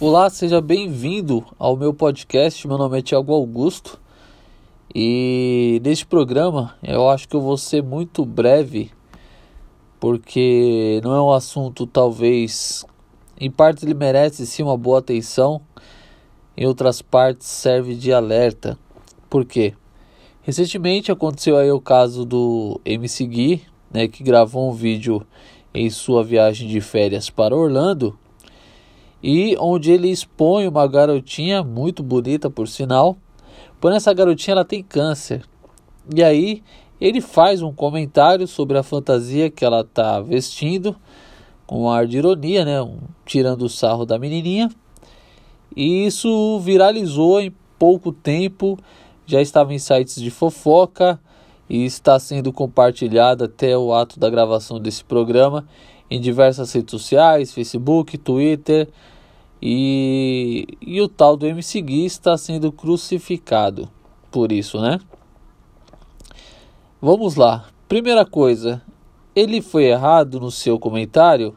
Olá, seja bem-vindo ao meu podcast. Meu nome é Tiago Augusto e neste programa eu acho que eu vou ser muito breve porque não é um assunto talvez em partes ele merece sim uma boa atenção, em outras partes serve de alerta. Por quê? Recentemente aconteceu aí o caso do MC Gui, né, que gravou um vídeo em sua viagem de férias para Orlando e onde ele expõe uma garotinha muito bonita, por sinal. Porém, essa garotinha ela tem câncer. E aí ele faz um comentário sobre a fantasia que ela está vestindo, com um ar de ironia, né? Um, tirando o sarro da menininha. E isso viralizou em pouco tempo, já estava em sites de fofoca e está sendo compartilhado até o ato da gravação desse programa em diversas redes sociais, Facebook, Twitter, e, e o tal do MC Gui está sendo crucificado por isso, né? Vamos lá. Primeira coisa, ele foi errado no seu comentário?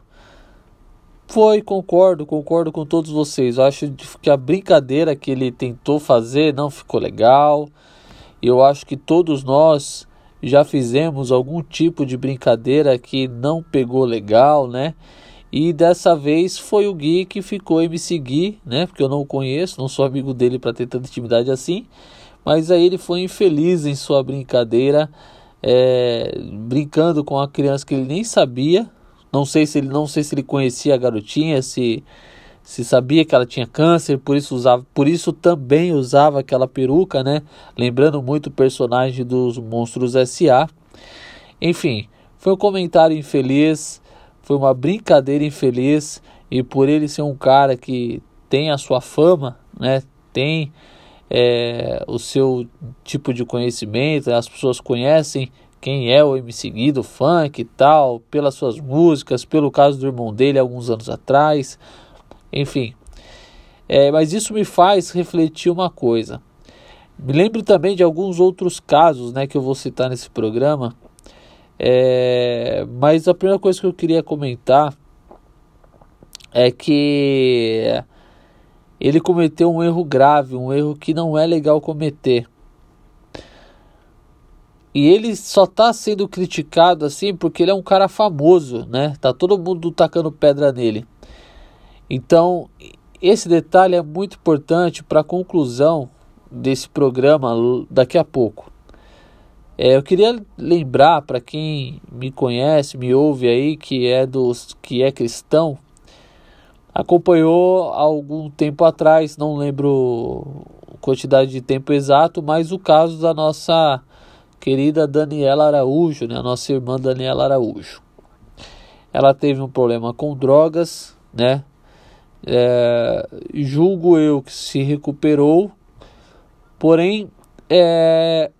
Foi, concordo, concordo com todos vocês. Eu acho que a brincadeira que ele tentou fazer não ficou legal. Eu acho que todos nós já fizemos algum tipo de brincadeira que não pegou legal, né? E dessa vez foi o Gui que ficou em me seguir, né? Porque eu não o conheço, não sou amigo dele para ter tanta intimidade assim. Mas aí ele foi infeliz em sua brincadeira, é, brincando com uma criança que ele nem sabia. Não sei se ele não sei se ele conhecia a garotinha, se se sabia que ela tinha câncer, por isso usava, por isso também usava aquela peruca, né? Lembrando muito o personagem dos Monstros S.A. Enfim, foi um comentário infeliz foi uma brincadeira infeliz e por ele ser um cara que tem a sua fama, né, tem é, o seu tipo de conhecimento, as pessoas conhecem quem é o MC Gui do funk e tal, pelas suas músicas, pelo caso do irmão dele alguns anos atrás, enfim. É, mas isso me faz refletir uma coisa. Me lembro também de alguns outros casos né, que eu vou citar nesse programa é, mas a primeira coisa que eu queria comentar é que ele cometeu um erro grave, um erro que não é legal cometer. E ele só está sendo criticado assim porque ele é um cara famoso, né? Tá todo mundo tacando pedra nele. Então, esse detalhe é muito importante para a conclusão desse programa daqui a pouco. É, eu queria lembrar para quem me conhece, me ouve aí, que é dos que é cristão, acompanhou algum tempo atrás, não lembro quantidade de tempo exato, mas o caso da nossa querida Daniela Araújo, né, a nossa irmã Daniela Araújo. Ela teve um problema com drogas, né? É, julgo eu que se recuperou, porém é,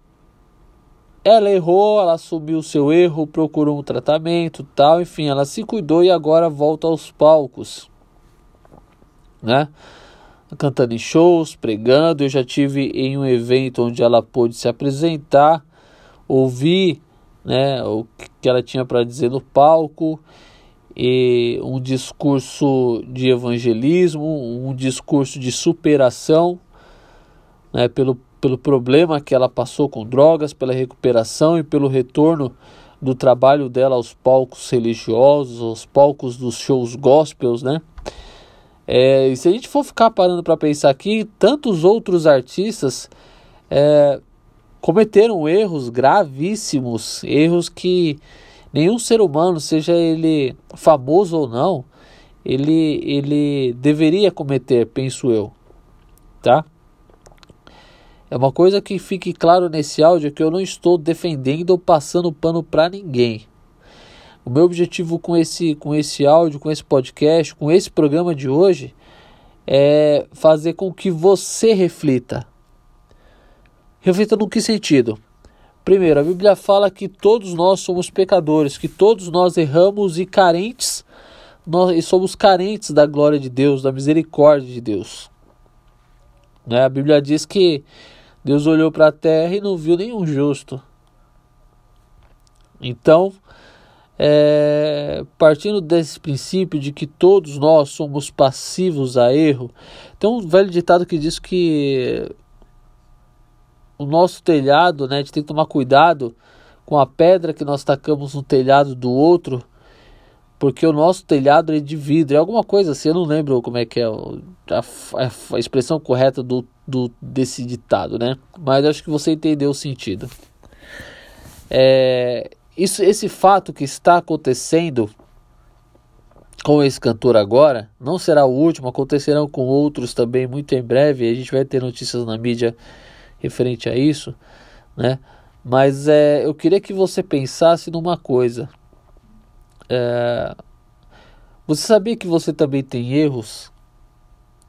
ela errou, ela assumiu o seu erro, procurou um tratamento, tal, enfim, ela se cuidou e agora volta aos palcos, né? Cantando em shows, pregando. Eu já tive em um evento onde ela pôde se apresentar, ouvir, né, o que ela tinha para dizer no palco e um discurso de evangelismo, um discurso de superação, né, pelo pelo problema que ela passou com drogas, pela recuperação e pelo retorno do trabalho dela aos palcos religiosos, aos palcos dos shows gospels, né? É, e se a gente for ficar parando para pensar aqui, tantos outros artistas é, cometeram erros gravíssimos, erros que nenhum ser humano, seja ele famoso ou não, ele, ele deveria cometer, penso eu, tá? É uma coisa que fique claro nesse áudio que eu não estou defendendo ou passando pano para ninguém. O meu objetivo com esse, com esse áudio, com esse podcast, com esse programa de hoje é fazer com que você reflita. Reflita no que sentido? Primeiro, a Bíblia fala que todos nós somos pecadores, que todos nós erramos e carentes, nós somos carentes da glória de Deus, da misericórdia de Deus. Né? A Bíblia diz que Deus olhou para a terra e não viu nenhum justo. Então, é, partindo desse princípio de que todos nós somos passivos a erro, tem um velho ditado que diz que o nosso telhado, né, a gente tem que tomar cuidado com a pedra que nós tacamos no telhado do outro, porque o nosso telhado é de vidro, é alguma coisa assim, eu não lembro como é que é a, a, a expressão correta do, do, desse ditado, né? Mas acho que você entendeu o sentido. É, isso, esse fato que está acontecendo com esse cantor agora não será o último, acontecerão com outros também muito em breve. A gente vai ter notícias na mídia referente a isso, né? Mas é, eu queria que você pensasse numa coisa. É, você sabia que você também tem erros?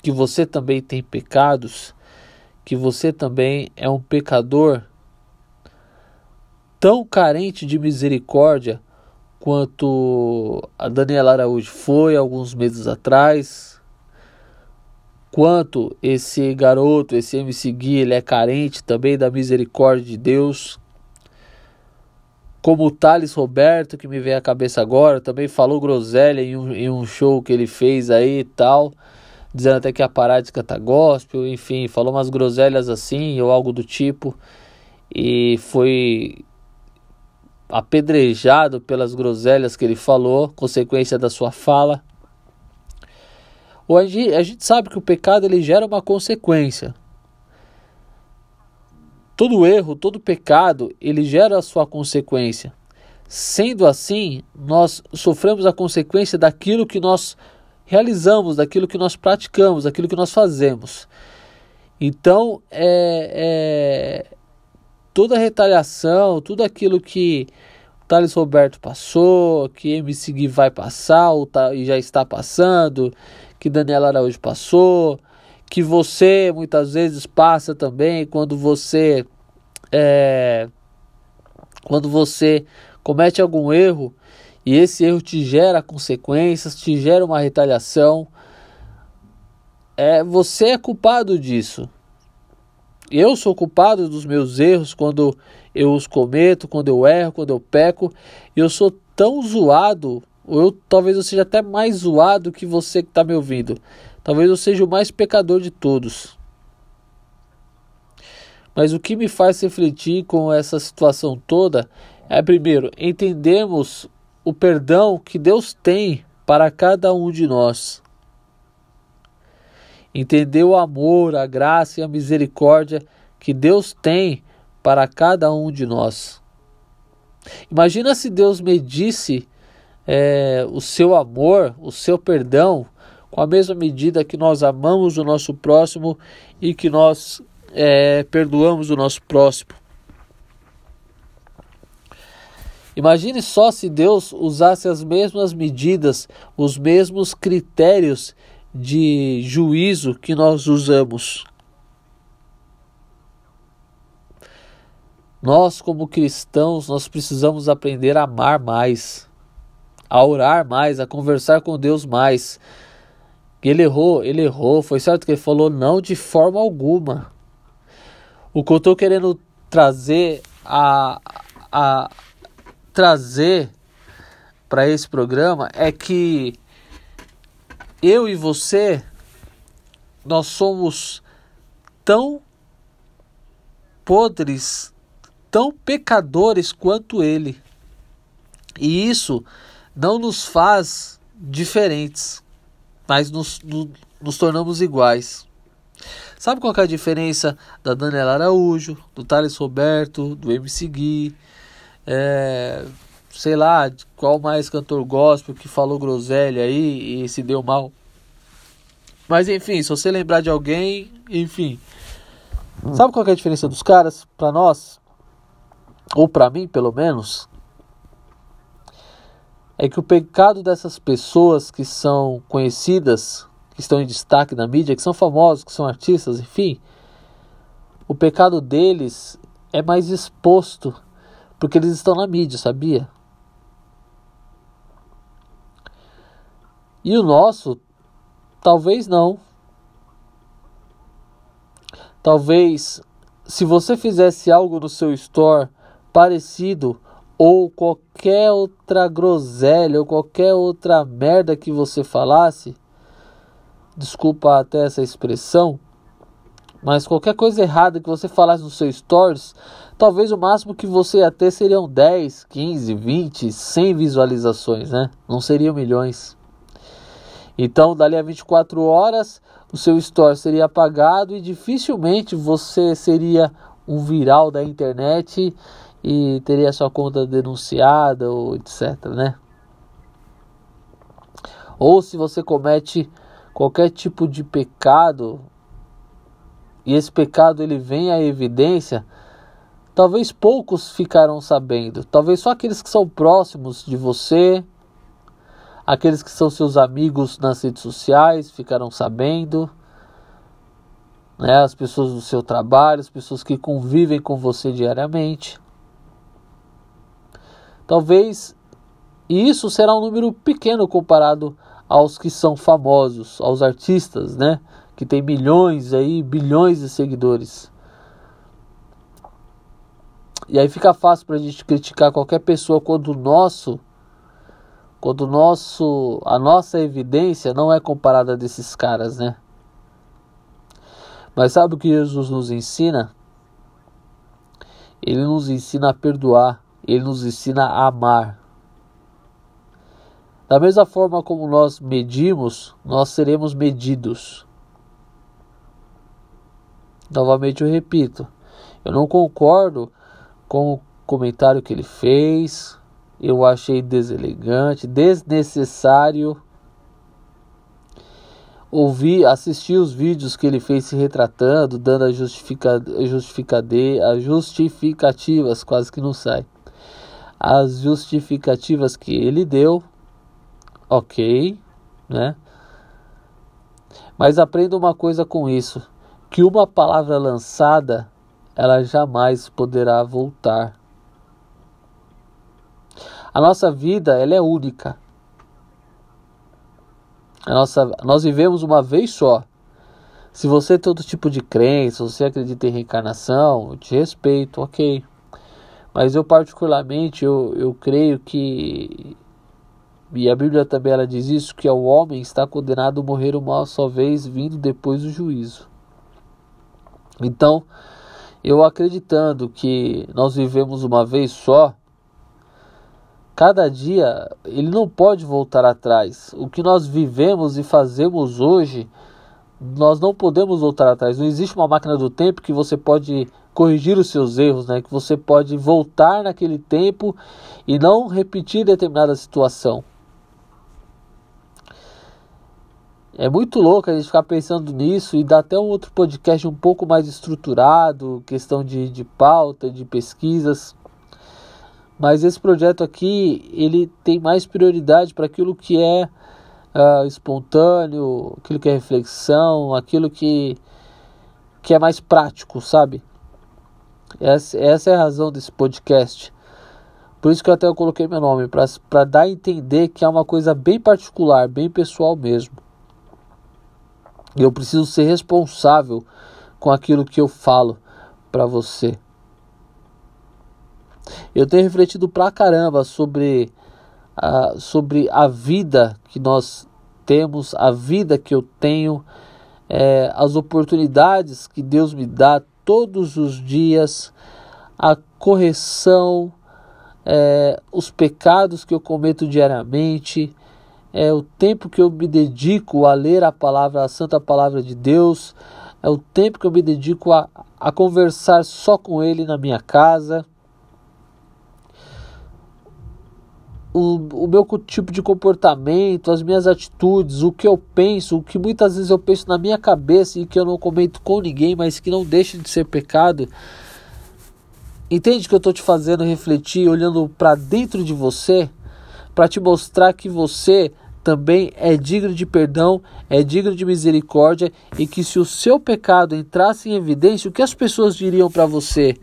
Que você também tem pecados? Que você também é um pecador? Tão carente de misericórdia quanto a Daniela Araújo foi alguns meses atrás, quanto esse garoto, esse MC Gui, ele é carente também da misericórdia de Deus, como o Thales Roberto, que me vem à cabeça agora, também falou groselha em um, em um show que ele fez aí e tal, dizendo até que ia parar de cantar gospel, enfim, falou umas groselhas assim ou algo do tipo, e foi apedrejado pelas groselhas que ele falou, consequência da sua fala. A gente, a gente sabe que o pecado ele gera uma consequência. Todo erro, todo pecado, ele gera a sua consequência. Sendo assim, nós sofremos a consequência daquilo que nós realizamos, daquilo que nós praticamos, daquilo que nós fazemos. Então, é, é toda a retaliação, tudo aquilo que o Thales Roberto passou, que MC Gui vai passar ou tá, e já está passando, que Daniela Araújo passou, que você muitas vezes passa também quando você é, quando você comete algum erro e esse erro te gera consequências, te gera uma retaliação, é você é culpado disso. Eu sou culpado dos meus erros quando eu os cometo, quando eu erro, quando eu peco. Eu sou tão zoado, ou eu talvez eu seja até mais zoado que você que está me ouvindo. Talvez eu seja o mais pecador de todos. Mas o que me faz refletir com essa situação toda é, primeiro, entendermos o perdão que Deus tem para cada um de nós. Entender o amor, a graça e a misericórdia que Deus tem para cada um de nós. Imagina se Deus medisse é, o seu amor, o seu perdão com a mesma medida que nós amamos o nosso próximo e que nós é, perdoamos o nosso próximo. Imagine só se Deus usasse as mesmas medidas, os mesmos critérios de juízo que nós usamos. Nós, como cristãos, nós precisamos aprender a amar mais, a orar mais, a conversar com Deus mais. Ele errou, ele errou, foi certo que ele falou não de forma alguma. O que eu estou querendo trazer a, a trazer para esse programa é que eu e você nós somos tão podres, tão pecadores quanto ele. E isso não nos faz diferentes, mas nos, nos, nos tornamos iguais. Sabe qual é a diferença da Daniela Araújo, do Thales Roberto, do MC Gui, é, sei lá, qual mais cantor gospel que falou groselha aí e se deu mal. Mas enfim, se você lembrar de alguém, enfim. Sabe qual é a diferença dos caras para nós? Ou para mim, pelo menos? É que o pecado dessas pessoas que são conhecidas que estão em destaque na mídia, que são famosos, que são artistas, enfim, o pecado deles é mais exposto porque eles estão na mídia, sabia? E o nosso, talvez não. Talvez, se você fizesse algo no seu store parecido ou qualquer outra groselha ou qualquer outra merda que você falasse, desculpa até essa expressão, mas qualquer coisa errada que você falasse no seu stories, talvez o máximo que você ia ter seriam 10, 15, 20, 100 visualizações, né? Não seriam milhões. Então, dali a 24 horas, o seu store seria apagado e dificilmente você seria um viral da internet e teria sua conta denunciada ou etc, né? Ou se você comete qualquer tipo de pecado e esse pecado ele vem à evidência, talvez poucos ficarão sabendo, talvez só aqueles que são próximos de você, aqueles que são seus amigos nas redes sociais ficarão sabendo, né, as pessoas do seu trabalho, as pessoas que convivem com você diariamente. Talvez e isso será um número pequeno comparado aos que são famosos, aos artistas, né? Que tem milhões aí, bilhões de seguidores. E aí fica fácil para a gente criticar qualquer pessoa quando o nosso, quando o nosso, a nossa evidência não é comparada desses caras, né? Mas sabe o que Jesus nos ensina? Ele nos ensina a perdoar ele nos ensina a amar. Da mesma forma como nós medimos, nós seremos medidos. Novamente eu repito, eu não concordo com o comentário que ele fez, eu achei deselegante, desnecessário. Ouvi, assisti os vídeos que ele fez se retratando, dando as justifica, justificade, justificativas, quase que não sai as justificativas que ele deu, ok, né? Mas aprenda uma coisa com isso, que uma palavra lançada, ela jamais poderá voltar. A nossa vida, ela é única. A nossa, nós vivemos uma vez só. Se você tem todo tipo de crença, você acredita em reencarnação, eu te respeito, ok. Mas eu particularmente eu, eu creio que e a Bíblia também ela diz isso que o homem está condenado a morrer uma só vez, vindo depois do juízo. Então, eu acreditando que nós vivemos uma vez só, cada dia ele não pode voltar atrás. O que nós vivemos e fazemos hoje, nós não podemos voltar atrás. Não existe uma máquina do tempo que você pode corrigir os seus erros, né? Que você pode voltar naquele tempo e não repetir determinada situação. É muito louco a gente ficar pensando nisso e dar até um outro podcast um pouco mais estruturado, questão de, de pauta, de pesquisas. Mas esse projeto aqui, ele tem mais prioridade para aquilo que é uh, espontâneo, aquilo que é reflexão, aquilo que, que é mais prático, sabe? Essa, essa é a razão desse podcast. Por isso que eu até coloquei meu nome, para dar a entender que é uma coisa bem particular, bem pessoal mesmo. Eu preciso ser responsável com aquilo que eu falo para você. Eu tenho refletido pra caramba sobre a, sobre a vida que nós temos, a vida que eu tenho, é, as oportunidades que Deus me dá todos os dias, a correção, é, os pecados que eu cometo diariamente, é o tempo que eu me dedico a ler a palavra, a santa palavra de Deus, é o tempo que eu me dedico a, a conversar só com Ele na minha casa. O, o meu tipo de comportamento, as minhas atitudes, o que eu penso, o que muitas vezes eu penso na minha cabeça e que eu não comento com ninguém, mas que não deixa de ser pecado. Entende que eu estou te fazendo refletir, olhando para dentro de você, para te mostrar que você também é digno de perdão, é digno de misericórdia e que se o seu pecado entrasse em evidência, o que as pessoas diriam para você?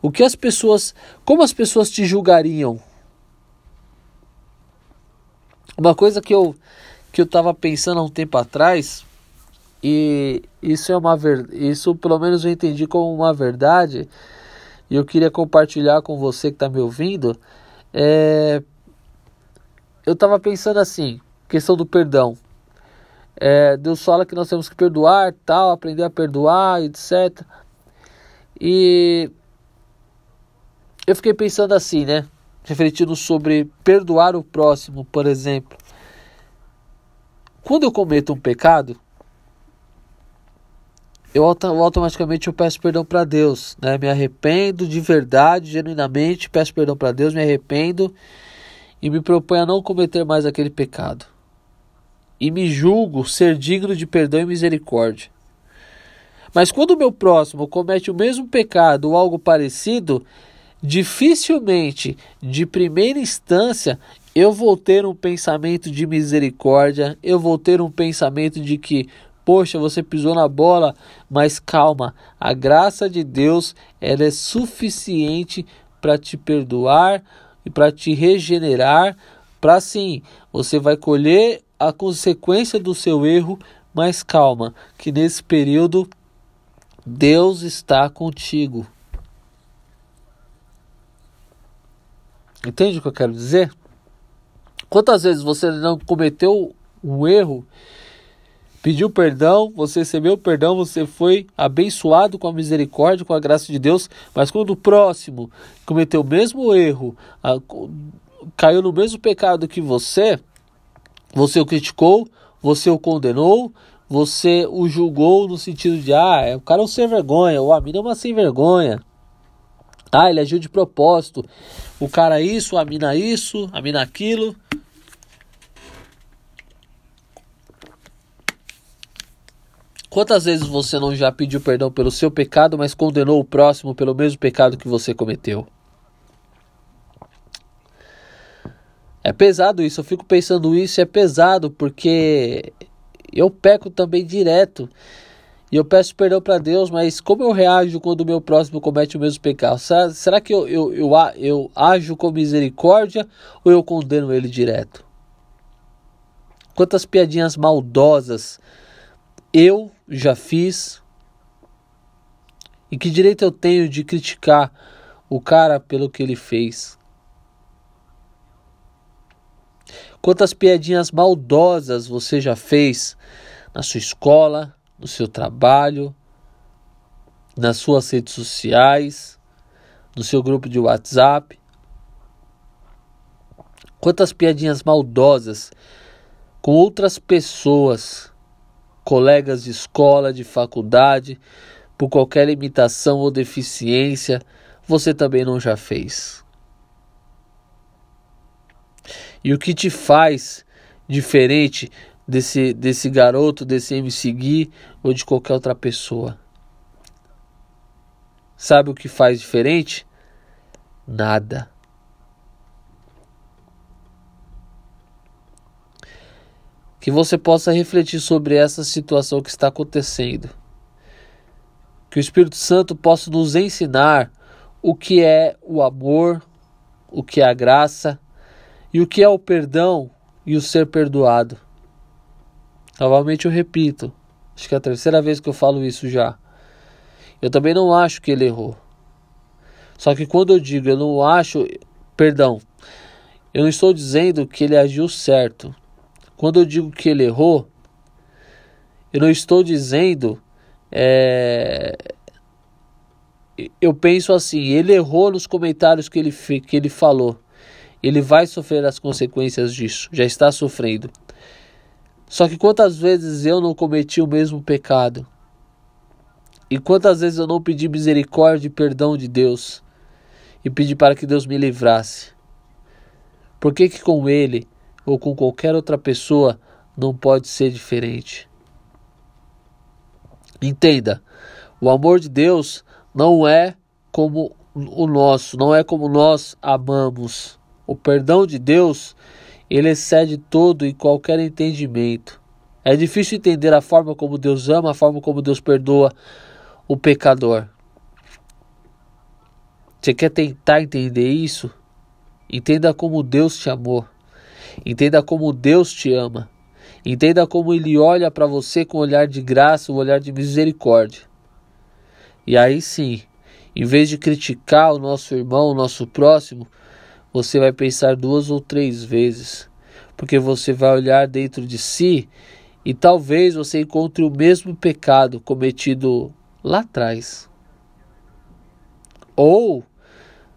O que as pessoas, como as pessoas te julgariam? Uma coisa que eu que eu estava pensando há um tempo atrás e isso é uma ver, isso pelo menos eu entendi como uma verdade e eu queria compartilhar com você que está me ouvindo é, eu estava pensando assim, questão do perdão. É, Deus fala que nós temos que perdoar, tal, aprender a perdoar, etc. E eu fiquei pensando assim, né? Refletindo sobre perdoar o próximo, por exemplo. Quando eu cometo um pecado, eu automaticamente eu peço perdão para Deus, né? Me arrependo de verdade, genuinamente, peço perdão para Deus, me arrependo e me proponho a não cometer mais aquele pecado. E me julgo ser digno de perdão e misericórdia. Mas quando o meu próximo comete o mesmo pecado ou algo parecido, dificilmente, de primeira instância, eu vou ter um pensamento de misericórdia, eu vou ter um pensamento de que, poxa, você pisou na bola, mas calma, a graça de Deus ela é suficiente para te perdoar e para te regenerar, para sim, você vai colher a consequência do seu erro, mas calma, que nesse período Deus está contigo. Entende o que eu quero dizer? Quantas vezes você não cometeu um erro, pediu perdão, você recebeu perdão, você foi abençoado com a misericórdia, com a graça de Deus, mas quando o próximo cometeu o mesmo erro, caiu no mesmo pecado que você, você o criticou, você o condenou, você o julgou no sentido de, ah, é, o cara é um sem vergonha, ou a mina é uma sem vergonha. Ah, ele agiu de propósito. O cara isso, a mina isso, a mina aquilo. Quantas vezes você não já pediu perdão pelo seu pecado, mas condenou o próximo pelo mesmo pecado que você cometeu? É pesado isso, eu fico pensando isso, é pesado porque eu peco também direto. E eu peço perdão para Deus, mas como eu reajo quando o meu próximo comete o mesmo pecado? Será, será que eu, eu, eu, eu ajo com misericórdia ou eu condeno ele direto? Quantas piadinhas maldosas eu já fiz. E que direito eu tenho de criticar o cara pelo que ele fez? Quantas piadinhas maldosas você já fez na sua escola, no seu trabalho, nas suas redes sociais, no seu grupo de WhatsApp? Quantas piadinhas maldosas com outras pessoas colegas de escola, de faculdade, por qualquer limitação ou deficiência, você também não já fez. E o que te faz diferente desse, desse garoto, desse MC Gui ou de qualquer outra pessoa? Sabe o que faz diferente? Nada. que você possa refletir sobre essa situação que está acontecendo. Que o Espírito Santo possa nos ensinar o que é o amor, o que é a graça e o que é o perdão e o ser perdoado. Novamente eu repito, acho que é a terceira vez que eu falo isso já. Eu também não acho que ele errou. Só que quando eu digo eu não acho, perdão, eu não estou dizendo que ele agiu certo. Quando eu digo que ele errou, eu não estou dizendo. É, eu penso assim: ele errou nos comentários que ele, que ele falou. Ele vai sofrer as consequências disso, já está sofrendo. Só que quantas vezes eu não cometi o mesmo pecado? E quantas vezes eu não pedi misericórdia e perdão de Deus? E pedi para que Deus me livrasse? Por que, que com ele ou com qualquer outra pessoa não pode ser diferente. Entenda, o amor de Deus não é como o nosso, não é como nós amamos. O perdão de Deus, ele excede todo e qualquer entendimento. É difícil entender a forma como Deus ama, a forma como Deus perdoa o pecador. Você quer tentar entender isso? Entenda como Deus te amou. Entenda como Deus te ama. Entenda como Ele olha para você com um olhar de graça, um olhar de misericórdia. E aí sim, em vez de criticar o nosso irmão, o nosso próximo, você vai pensar duas ou três vezes, porque você vai olhar dentro de si e talvez você encontre o mesmo pecado cometido lá atrás. Ou,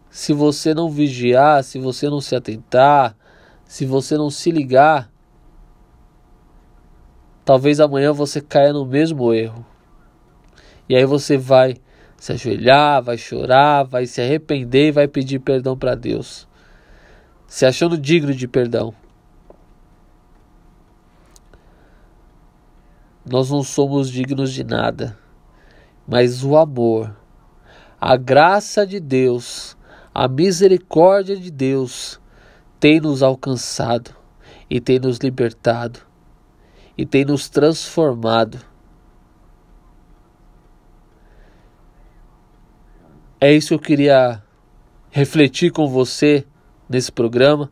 se você não vigiar, se você não se atentar, se você não se ligar, talvez amanhã você caia no mesmo erro. E aí você vai se ajoelhar, vai chorar, vai se arrepender e vai pedir perdão para Deus, se achando digno de perdão. Nós não somos dignos de nada, mas o amor, a graça de Deus, a misericórdia de Deus tem nos alcançado e tem nos libertado e tem nos transformado. É isso que eu queria refletir com você nesse programa.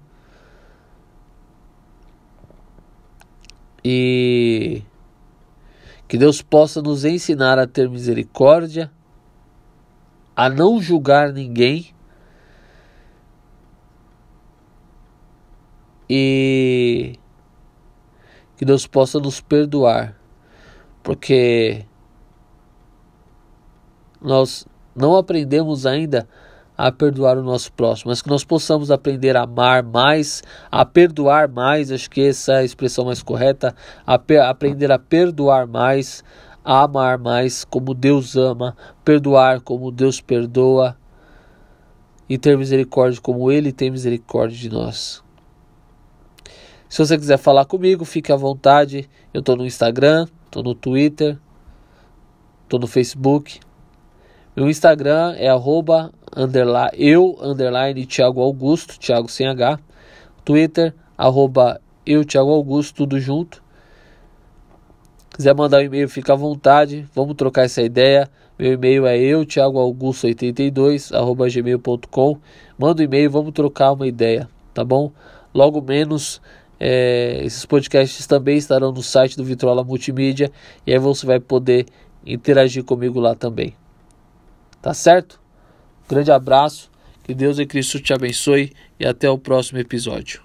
E que Deus possa nos ensinar a ter misericórdia, a não julgar ninguém e que Deus possa nos perdoar, porque nós não aprendemos ainda a perdoar o nosso próximo, mas que nós possamos aprender a amar mais, a perdoar mais, acho que essa é a expressão mais correta, a aprender a perdoar mais, a amar mais como Deus ama, perdoar como Deus perdoa e ter misericórdia como Ele tem misericórdia de nós. Se você quiser falar comigo, fique à vontade. Eu estou no Instagram, estou no Twitter, estou no Facebook. Meu Instagram é arroba underline, eu underline Thiago Augusto, Thiago sem H. Twitter, arroba eu Thiago Augusto, tudo junto. Quiser mandar um e-mail, fica à vontade. Vamos trocar essa ideia. Meu e-mail é eu, Thiago Augusto 82 arroba gmail.com. Manda um e-mail, vamos trocar uma ideia, tá bom? Logo menos é, esses podcasts também estarão no site do Vitrola Multimídia e aí você vai poder interagir comigo lá também. Tá certo? Grande abraço, que Deus e Cristo te abençoe e até o próximo episódio.